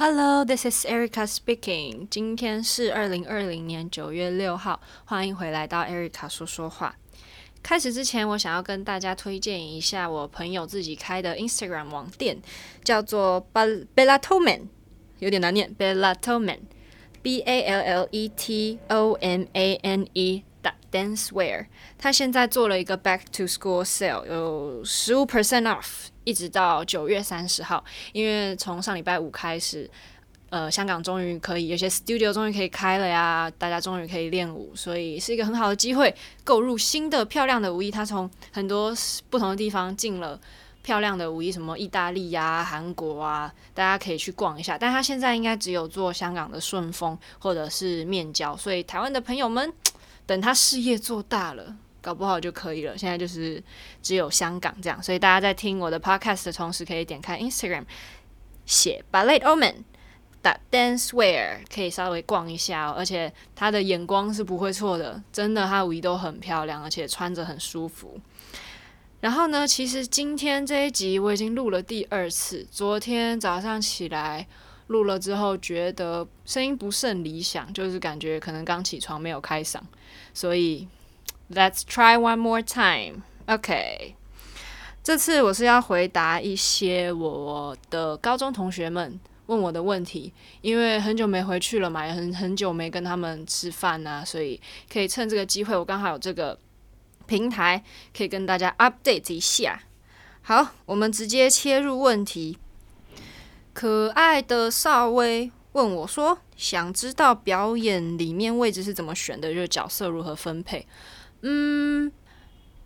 Hello, this is Erica speaking. 今天是二零二零年九月六号，欢迎回来到 Erica 说说话。开始之前，我想要跟大家推荐一下我朋友自己开的 Instagram 网店，叫做 Bellatoman，有点难念，Bellatoman，B A L L E T O M A N E Dancewear，。他现在做了一个 Back to School Sale，有十五 percent off。一直到九月三十号，因为从上礼拜五开始，呃，香港终于可以有些 studio 终于可以开了呀，大家终于可以练舞，所以是一个很好的机会，购入新的漂亮的舞衣。他从很多不同的地方进了漂亮的舞衣，什么意大利呀、韩国啊，大家可以去逛一下。但他现在应该只有做香港的顺丰或者是面交，所以台湾的朋友们，等他事业做大了。搞不好就可以了。现在就是只有香港这样，所以大家在听我的 podcast 的同时，可以点开 Instagram 写 Bellatoman 打 dancewear，可以稍微逛一下哦。而且他的眼光是不会错的，真的，他的舞衣都很漂亮，而且穿着很舒服。然后呢，其实今天这一集我已经录了第二次，昨天早上起来录了之后，觉得声音不甚理想，就是感觉可能刚起床没有开嗓，所以。Let's try one more time. OK，这次我是要回答一些我的高中同学们问我的问题，因为很久没回去了嘛，也很很久没跟他们吃饭啊，所以可以趁这个机会，我刚好有这个平台可以跟大家 update 一下。好，我们直接切入问题。可爱的少威问我说：“想知道表演里面位置是怎么选的，就是角色如何分配？”嗯，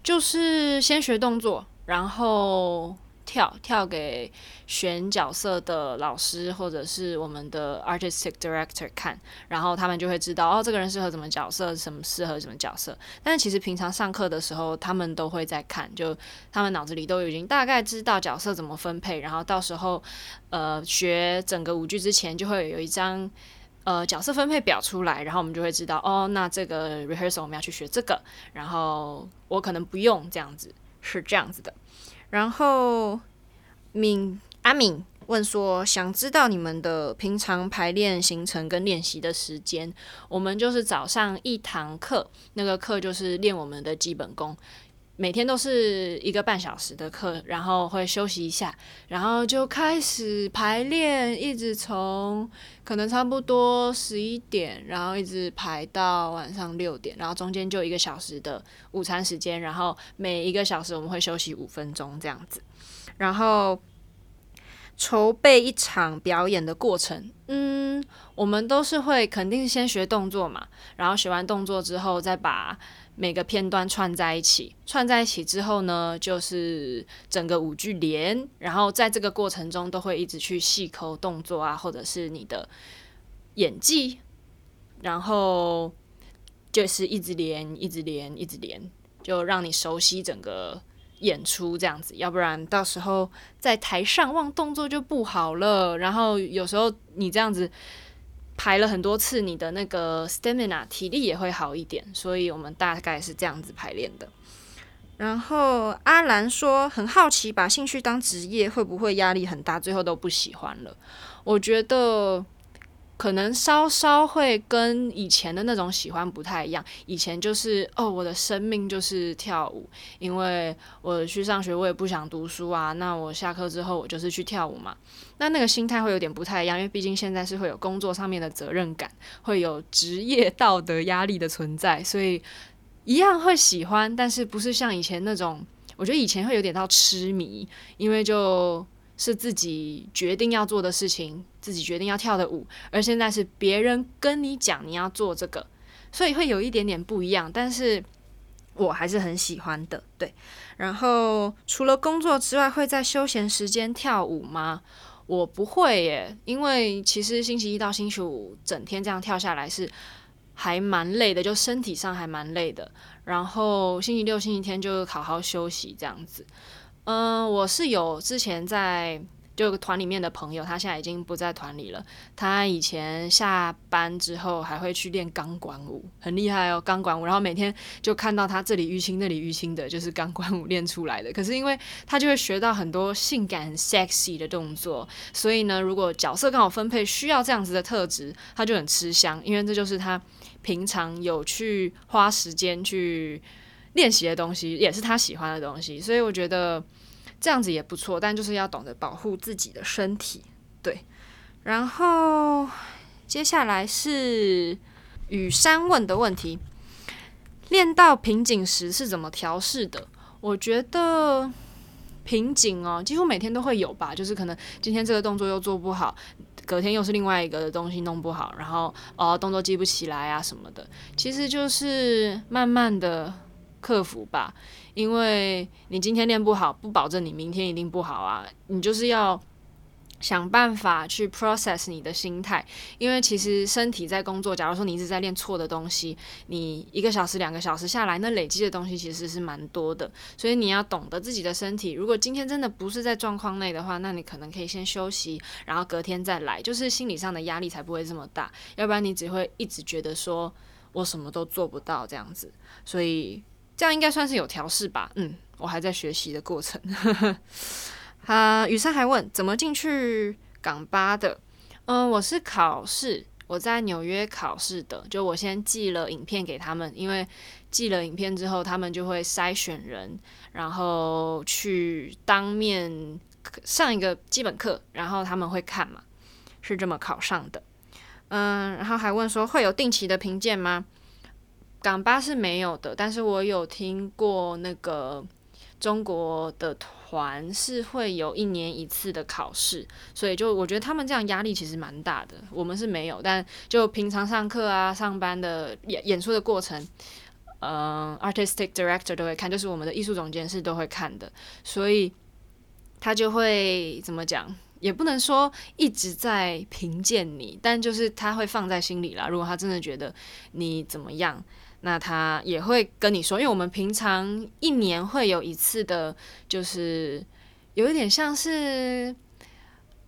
就是先学动作，然后跳跳给选角色的老师或者是我们的 artistic director 看，然后他们就会知道哦，这个人适合什么角色，什么适合什么角色。但是其实平常上课的时候，他们都会在看，就他们脑子里都已经大概知道角色怎么分配，然后到时候呃学整个舞剧之前，就会有一张。呃，角色分配表出来，然后我们就会知道，哦，那这个 rehearsal 我们要去学这个，然后我可能不用这样子，是这样子的。然后敏阿敏问说，想知道你们的平常排练行程跟练习的时间。我们就是早上一堂课，那个课就是练我们的基本功。每天都是一个半小时的课，然后会休息一下，然后就开始排练，一直从可能差不多十一点，然后一直排到晚上六点，然后中间就一个小时的午餐时间，然后每一个小时我们会休息五分钟这样子，然后筹备一场表演的过程，嗯，我们都是会肯定先学动作嘛，然后学完动作之后再把。每个片段串在一起，串在一起之后呢，就是整个舞剧连，然后在这个过程中都会一直去细抠动作啊，或者是你的演技，然后就是一直连，一直连，一直连，就让你熟悉整个演出这样子，要不然到时候在台上忘动作就不好了。然后有时候你这样子。排了很多次，你的那个 stamina 体力也会好一点，所以我们大概是这样子排练的。然后阿兰说很好奇，把兴趣当职业会不会压力很大，最后都不喜欢了？我觉得。可能稍稍会跟以前的那种喜欢不太一样。以前就是哦，我的生命就是跳舞，因为我去上学，我也不想读书啊。那我下课之后，我就是去跳舞嘛。那那个心态会有点不太一样，因为毕竟现在是会有工作上面的责任感，会有职业道德压力的存在，所以一样会喜欢，但是不是像以前那种。我觉得以前会有点到痴迷，因为就。是自己决定要做的事情，自己决定要跳的舞，而现在是别人跟你讲你要做这个，所以会有一点点不一样，但是我还是很喜欢的，对。然后除了工作之外，会在休闲时间跳舞吗？我不会耶，因为其实星期一到星期五整天这样跳下来是还蛮累的，就身体上还蛮累的。然后星期六、星期天就好好休息这样子。嗯，我是有之前在就团里面的朋友，他现在已经不在团里了。他以前下班之后还会去练钢管舞，很厉害哦，钢管舞。然后每天就看到他这里淤青，那里淤青的，就是钢管舞练出来的。可是因为他就会学到很多性感、sexy 的动作，所以呢，如果角色刚好分配需要这样子的特质，他就很吃香，因为这就是他平常有去花时间去练习的东西，也是他喜欢的东西。所以我觉得。这样子也不错，但就是要懂得保护自己的身体，对。然后接下来是雨山问的问题：练到瓶颈时是怎么调试的？我觉得瓶颈哦，几乎每天都会有吧。就是可能今天这个动作又做不好，隔天又是另外一个的东西弄不好，然后哦动作记不起来啊什么的。其实就是慢慢的克服吧。因为你今天练不好，不保证你明天一定不好啊。你就是要想办法去 process 你的心态，因为其实身体在工作。假如说你一直在练错的东西，你一个小时、两个小时下来，那累积的东西其实是蛮多的。所以你要懂得自己的身体。如果今天真的不是在状况内的话，那你可能可以先休息，然后隔天再来，就是心理上的压力才不会这么大。要不然你只会一直觉得说我什么都做不到这样子。所以。这样应该算是有调试吧，嗯，我还在学习的过程。啊，雨山还问怎么进去港巴的？嗯，我是考试，我在纽约考试的，就我先寄了影片给他们，因为寄了影片之后，他们就会筛选人，然后去当面上一个基本课，然后他们会看嘛，是这么考上的。嗯，然后还问说会有定期的评鉴吗？港巴是没有的，但是我有听过那个中国的团是会有一年一次的考试，所以就我觉得他们这样压力其实蛮大的。我们是没有，但就平常上课啊、上班的演演出的过程，嗯、呃，artistic director 都会看，就是我们的艺术总监是都会看的，所以他就会怎么讲，也不能说一直在评鉴你，但就是他会放在心里啦。如果他真的觉得你怎么样。那他也会跟你说，因为我们平常一年会有一次的，就是有一点像是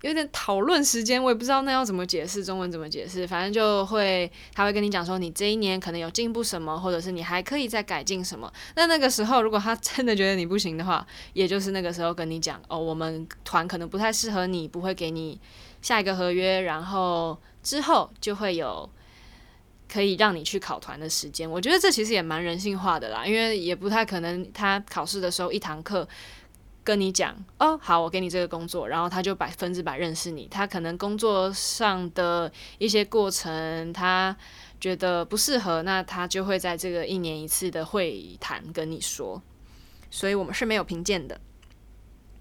有点讨论时间，我也不知道那要怎么解释，中文怎么解释，反正就会他会跟你讲说，你这一年可能有进步什么，或者是你还可以再改进什么。那那个时候，如果他真的觉得你不行的话，也就是那个时候跟你讲，哦，我们团可能不太适合你，不会给你下一个合约，然后之后就会有。可以让你去考团的时间，我觉得这其实也蛮人性化的啦，因为也不太可能他考试的时候一堂课跟你讲哦，好，我给你这个工作，然后他就百分之百认识你。他可能工作上的一些过程，他觉得不适合，那他就会在这个一年一次的会谈跟你说。所以我们是没有评鉴的。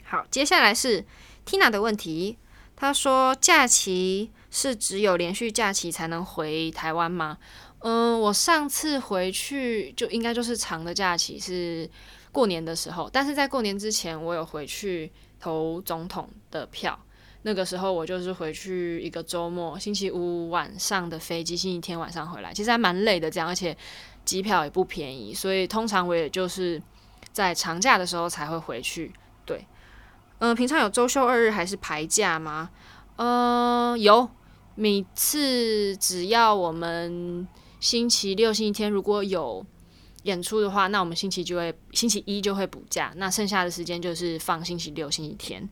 好，接下来是 Tina 的问题，他说假期。是只有连续假期才能回台湾吗？嗯，我上次回去就应该就是长的假期，是过年的时候。但是在过年之前，我有回去投总统的票。那个时候我就是回去一个周末，星期五晚上的飞机，星期天晚上回来，其实还蛮累的这样，而且机票也不便宜，所以通常我也就是在长假的时候才会回去。对，嗯，平常有周休二日还是排假吗？嗯，有。每次只要我们星期六、星期天如果有演出的话，那我们星期就会星期一就会补假，那剩下的时间就是放星期六、星期天。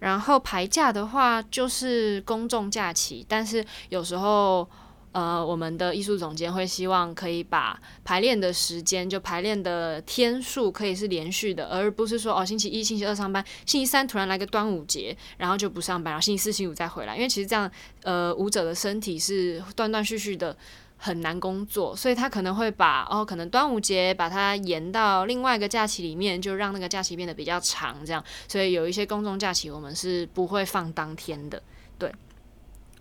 然后排假的话就是公众假期，但是有时候。呃，我们的艺术总监会希望可以把排练的时间，就排练的天数可以是连续的，而不是说哦，星期一、星期二上班，星期三突然来个端午节，然后就不上班，然后星期四、星期五再回来。因为其实这样，呃，舞者的身体是断断续续的，很难工作，所以他可能会把哦，可能端午节把它延到另外一个假期里面，就让那个假期变得比较长，这样。所以有一些公众假期，我们是不会放当天的，对。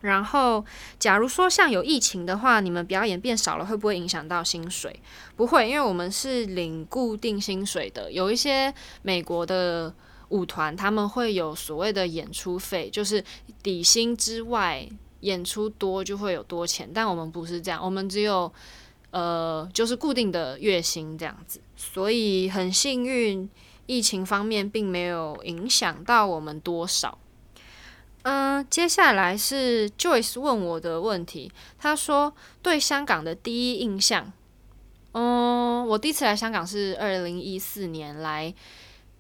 然后，假如说像有疫情的话，你们表演变少了，会不会影响到薪水？不会，因为我们是领固定薪水的。有一些美国的舞团，他们会有所谓的演出费，就是底薪之外，演出多就会有多钱。但我们不是这样，我们只有呃，就是固定的月薪这样子。所以很幸运，疫情方面并没有影响到我们多少。嗯，接下来是 Joyce 问我的问题。他说：“对香港的第一印象，嗯，我第一次来香港是二零一四年来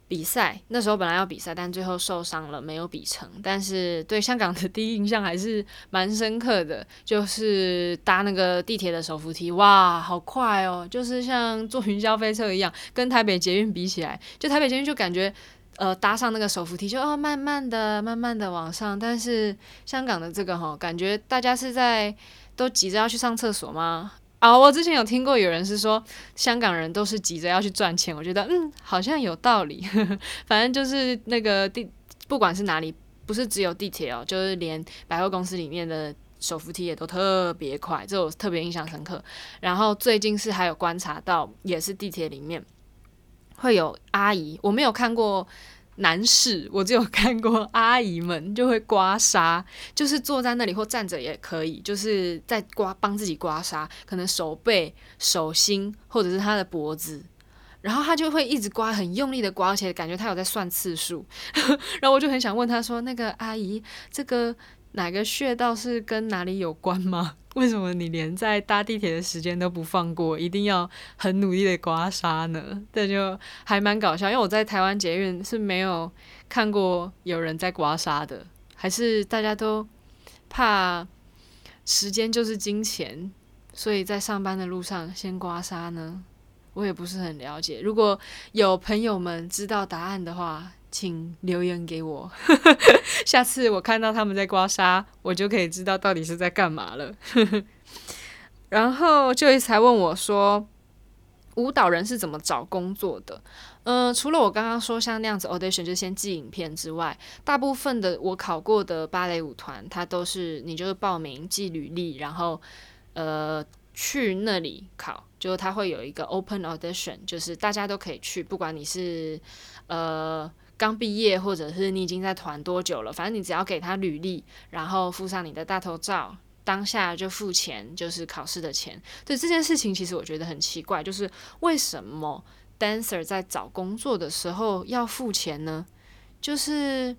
比赛，那时候本来要比赛，但最后受伤了，没有比成。但是对香港的第一印象还是蛮深刻的，就是搭那个地铁的手扶梯，哇，好快哦，就是像坐云霄飞车一样，跟台北捷运比起来，就台北捷运就感觉。”呃，搭上那个手扶梯就哦，慢慢的、慢慢的往上。但是香港的这个哈，感觉大家是在都急着要去上厕所吗？啊，我之前有听过有人是说，香港人都是急着要去赚钱。我觉得嗯，好像有道理。反正就是那个地，不管是哪里，不是只有地铁哦，就是连百货公司里面的手扶梯也都特别快，这我特别印象深刻。然后最近是还有观察到，也是地铁里面。会有阿姨，我没有看过男士，我只有看过阿姨们就会刮痧，就是坐在那里或站着也可以，就是在刮帮自己刮痧，可能手背、手心或者是他的脖子，然后他就会一直刮，很用力的刮，而且感觉他有在算次数，然后我就很想问他说：“那个阿姨，这个哪个穴道是跟哪里有关吗？” 为什么你连在搭地铁的时间都不放过，一定要很努力的刮痧呢？这就还蛮搞笑，因为我在台湾捷运是没有看过有人在刮痧的，还是大家都怕时间就是金钱，所以在上班的路上先刮痧呢？我也不是很了解。如果有朋友们知道答案的话，请留言给我，下次我看到他们在刮痧，我就可以知道到底是在干嘛了。然后就一才问我说，舞蹈人是怎么找工作的？嗯、除了我刚刚说像那样子 audition 就先寄影片之外，大部分的我考过的芭蕾舞团，它都是你就是报名寄履历，然后呃去那里考，就它会有一个 open audition，就是大家都可以去，不管你是呃。刚毕业，或者是你已经在团多久了？反正你只要给他履历，然后附上你的大头照，当下就付钱，就是考试的钱。对这件事情，其实我觉得很奇怪，就是为什么 dancer 在找工作的时候要付钱呢？就是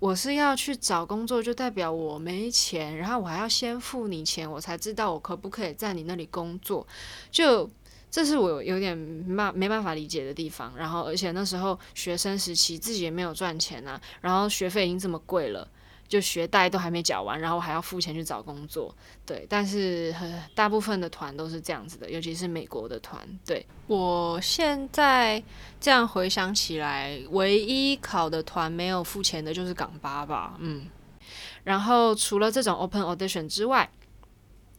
我是要去找工作，就代表我没钱，然后我还要先付你钱，我才知道我可不可以在你那里工作。就这是我有点没没办法理解的地方，然后而且那时候学生时期自己也没有赚钱啊，然后学费已经这么贵了，就学贷都还没缴完，然后还要付钱去找工作，对。但是大部分的团都是这样子的，尤其是美国的团。对，我现在这样回想起来，唯一考的团没有付钱的就是港巴吧，嗯。然后除了这种 open audition 之外，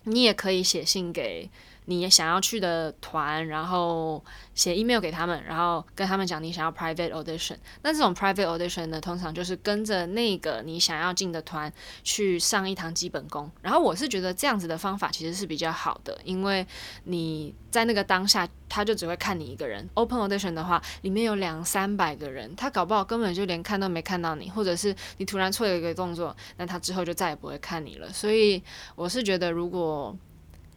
你也可以写信给。你想要去的团，然后写 email 给他们，然后跟他们讲你想要 private audition。那这种 private audition 呢，通常就是跟着那个你想要进的团去上一堂基本功。然后我是觉得这样子的方法其实是比较好的，因为你在那个当下，他就只会看你一个人。Open audition 的话，里面有两三百个人，他搞不好根本就连看都没看到你，或者是你突然错了一个动作，那他之后就再也不会看你了。所以我是觉得如果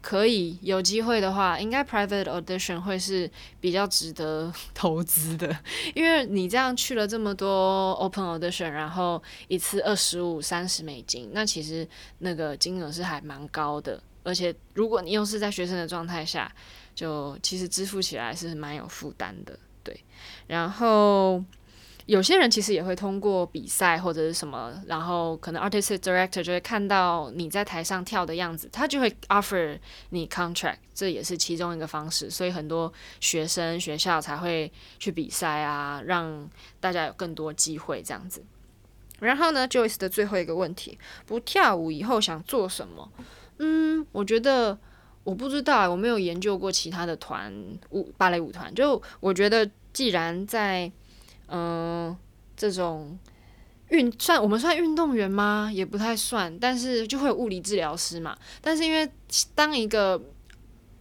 可以有机会的话，应该 private audition 会是比较值得 投资的，因为你这样去了这么多 open audition，然后一次二十五、三十美金，那其实那个金额是还蛮高的，而且如果你又是在学生的状态下，就其实支付起来是蛮有负担的，对，然后。有些人其实也会通过比赛或者是什么，然后可能 artistic director 就会看到你在台上跳的样子，他就会 offer 你 contract，这也是其中一个方式。所以很多学生学校才会去比赛啊，让大家有更多机会这样子。然后呢，Joyce 的最后一个问题，不跳舞以后想做什么？嗯，我觉得我不知道，我没有研究过其他的团舞芭蕾舞团。就我觉得，既然在嗯，这种运算我们算运动员吗？也不太算，但是就会有物理治疗师嘛。但是因为当一个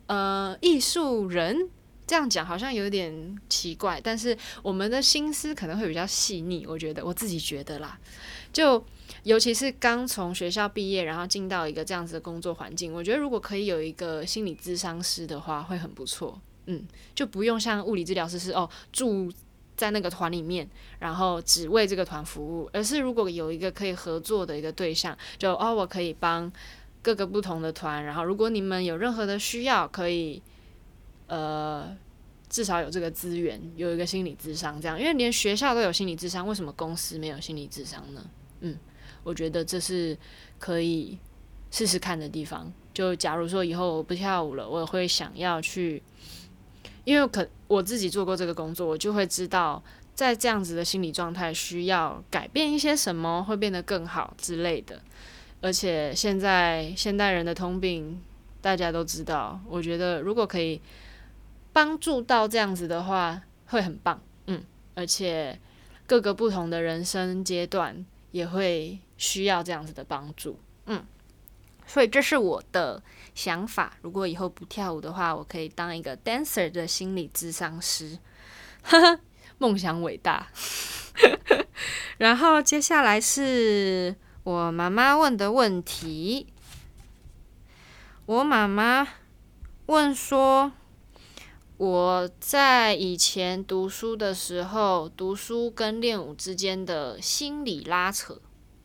呃艺术人这样讲好像有点奇怪，但是我们的心思可能会比较细腻。我觉得我自己觉得啦，就尤其是刚从学校毕业，然后进到一个这样子的工作环境，我觉得如果可以有一个心理咨商师的话，会很不错。嗯，就不用像物理治疗师是哦住。在那个团里面，然后只为这个团服务，而是如果有一个可以合作的一个对象，就哦，我可以帮各个不同的团，然后如果你们有任何的需要，可以呃至少有这个资源，有一个心理智商这样，因为连学校都有心理智商，为什么公司没有心理智商呢？嗯，我觉得这是可以试试看的地方。就假如说以后我不跳舞了，我也会想要去。因为可我自己做过这个工作，我就会知道，在这样子的心理状态需要改变一些什么，会变得更好之类的。而且现在现代人的通病大家都知道，我觉得如果可以帮助到这样子的话，会很棒。嗯，而且各个不同的人生阶段也会需要这样子的帮助。嗯。所以这是我的想法。如果以后不跳舞的话，我可以当一个 dancer 的心理咨商师。呵呵，梦想伟大。然后接下来是我妈妈问的问题。我妈妈问说，我在以前读书的时候，读书跟练舞之间的心理拉扯，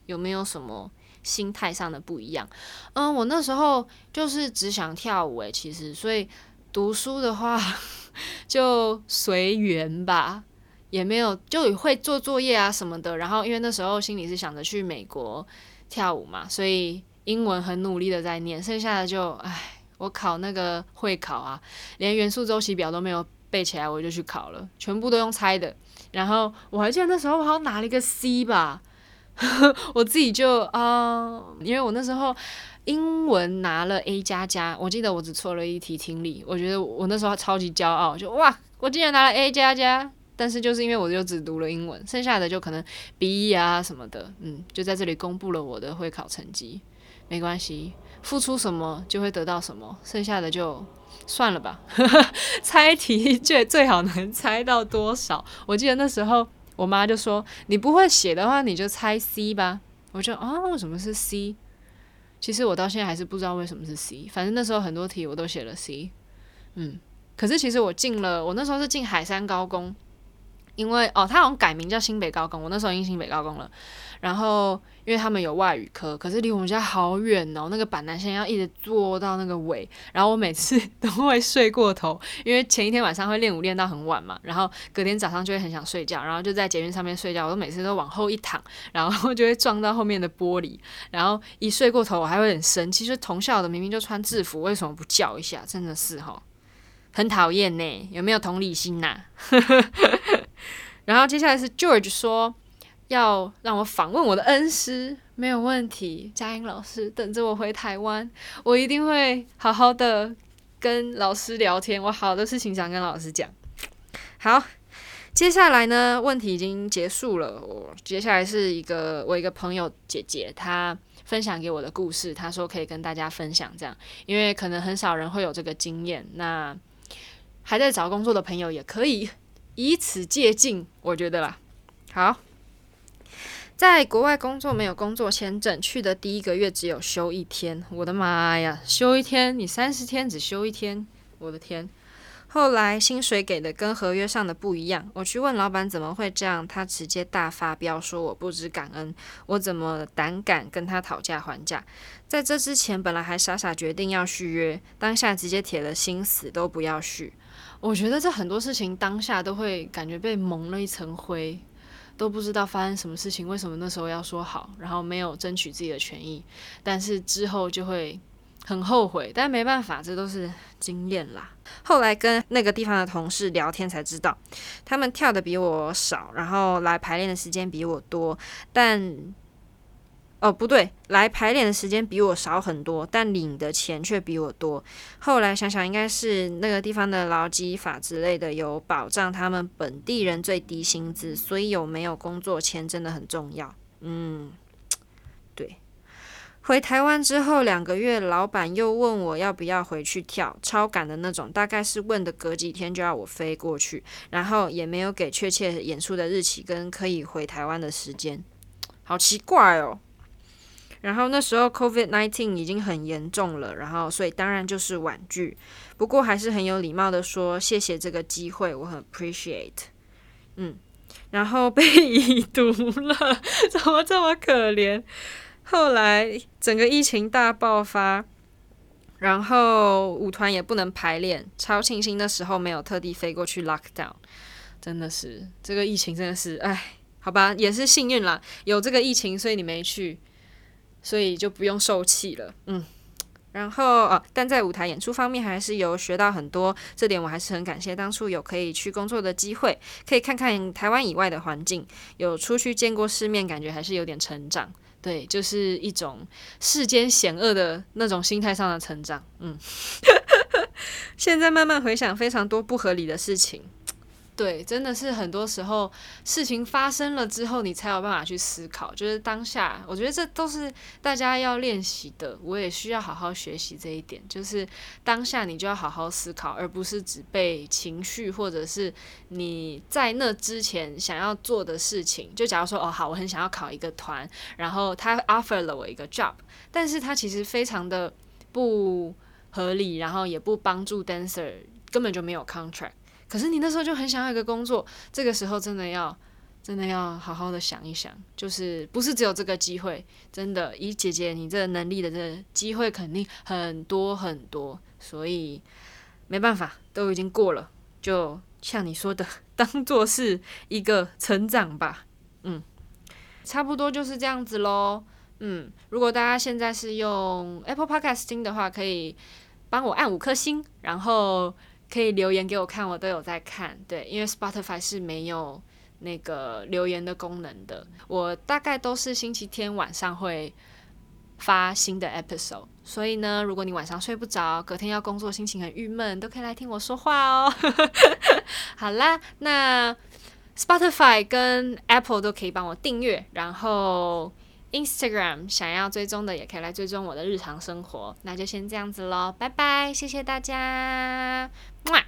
有没有什么？心态上的不一样，嗯，我那时候就是只想跳舞诶，其实，所以读书的话 就随缘吧，也没有就会做作业啊什么的。然后因为那时候心里是想着去美国跳舞嘛，所以英文很努力的在念，剩下的就唉，我考那个会考啊，连元素周期表都没有背起来，我就去考了，全部都用猜的。然后我还记得那时候我好像拿了一个 C 吧。我自己就啊、因为我那时候英文拿了 A 加加，我记得我只错了一题听力，我觉得我那时候超级骄傲，就哇，我竟然拿了 A 加加，但是就是因为我就只读了英文，剩下的就可能 B 啊什么的，嗯，就在这里公布了我的会考成绩，没关系，付出什么就会得到什么，剩下的就算了吧，猜题最最好能猜到多少，我记得那时候。我妈就说：“你不会写的话，你就猜 C 吧。”我就啊，为什么是 C？其实我到现在还是不知道为什么是 C。反正那时候很多题我都写了 C。嗯，可是其实我进了，我那时候是进海山高工。因为哦，他好像改名叫新北高工，我那时候已经新北高工了。然后因为他们有外语科，可是离我们家好远哦，那个板南线要一直坐到那个尾。然后我每次都会睡过头，因为前一天晚上会练舞练到很晚嘛，然后隔天早上就会很想睡觉，然后就在捷运上面睡觉。我都每次都往后一躺，然后就会撞到后面的玻璃。然后一睡过头，我还会很生气，就同校的明明就穿制服，为什么不叫一下？真的是哈，很讨厌呢。有没有同理心呐？然后接下来是 George 说要让我访问我的恩师，没有问题，佳音老师等着我回台湾，我一定会好好的跟老师聊天，我好的事情想跟老师讲。好，接下来呢，问题已经结束了，我接下来是一个我一个朋友姐姐，她分享给我的故事，她说可以跟大家分享这样，因为可能很少人会有这个经验，那还在找工作的朋友也可以。以此借镜，我觉得啦。好，在国外工作没有工作签证，去的第一个月只有休一天。我的妈呀，休一天，你三十天只休一天，我的天！后来薪水给的跟合约上的不一样，我去问老板怎么会这样，他直接大发飙说我不知感恩，我怎么胆敢跟他讨价还价？在这之前本来还傻傻决定要续约，当下直接铁了心死都不要续。我觉得这很多事情当下都会感觉被蒙了一层灰，都不知道发生什么事情，为什么那时候要说好，然后没有争取自己的权益，但是之后就会很后悔。但没办法，这都是经验啦。后来跟那个地方的同事聊天才知道，他们跳的比我少，然后来排练的时间比我多，但。哦，不对，来排练的时间比我少很多，但领的钱却比我多。后来想想，应该是那个地方的劳基法之类的有保障他们本地人最低薪资，所以有没有工作签真的很重要。嗯，对。回台湾之后两个月，老板又问我要不要回去跳，超赶的那种，大概是问的隔几天就要我飞过去，然后也没有给确切演出的日期跟可以回台湾的时间，好奇怪哦。然后那时候 COVID-19 已经很严重了，然后所以当然就是婉拒，不过还是很有礼貌的说谢谢这个机会，我很 appreciate。嗯，然后被已读了，怎么这么可怜？后来整个疫情大爆发，然后舞团也不能排练，超庆幸那时候没有特地飞过去 lockdown，真的是这个疫情真的是，哎，好吧，也是幸运啦，有这个疫情，所以你没去，所以就不用受气了，嗯。然后啊，但在舞台演出方面还是有学到很多，这点我还是很感谢当初有可以去工作的机会，可以看看台湾以外的环境，有出去见过世面，感觉还是有点成长。对，就是一种世间险恶的那种心态上的成长。嗯，现在慢慢回想，非常多不合理的事情。对，真的是很多时候事情发生了之后，你才有办法去思考。就是当下，我觉得这都是大家要练习的，我也需要好好学习这一点。就是当下你就要好好思考，而不是只被情绪或者是你在那之前想要做的事情。就假如说，哦，好，我很想要考一个团，然后他 offer 了我一个 job，但是他其实非常的不合理，然后也不帮助 dancer，根本就没有 contract。可是你那时候就很想要一个工作，这个时候真的要，真的要好好的想一想，就是不是只有这个机会，真的以姐姐你这能力的这机会肯定很多很多，所以没办法，都已经过了，就像你说的，当做是一个成长吧，嗯，差不多就是这样子喽，嗯，如果大家现在是用 Apple Podcast 听的话，可以帮我按五颗星，然后。可以留言给我看，我都有在看。对，因为 Spotify 是没有那个留言的功能的。我大概都是星期天晚上会发新的 episode，所以呢，如果你晚上睡不着，隔天要工作，心情很郁闷，都可以来听我说话哦。好啦，那 Spotify 跟 Apple 都可以帮我订阅，然后。Instagram 想要追踪的也可以来追踪我的日常生活，那就先这样子喽，拜拜，谢谢大家，么。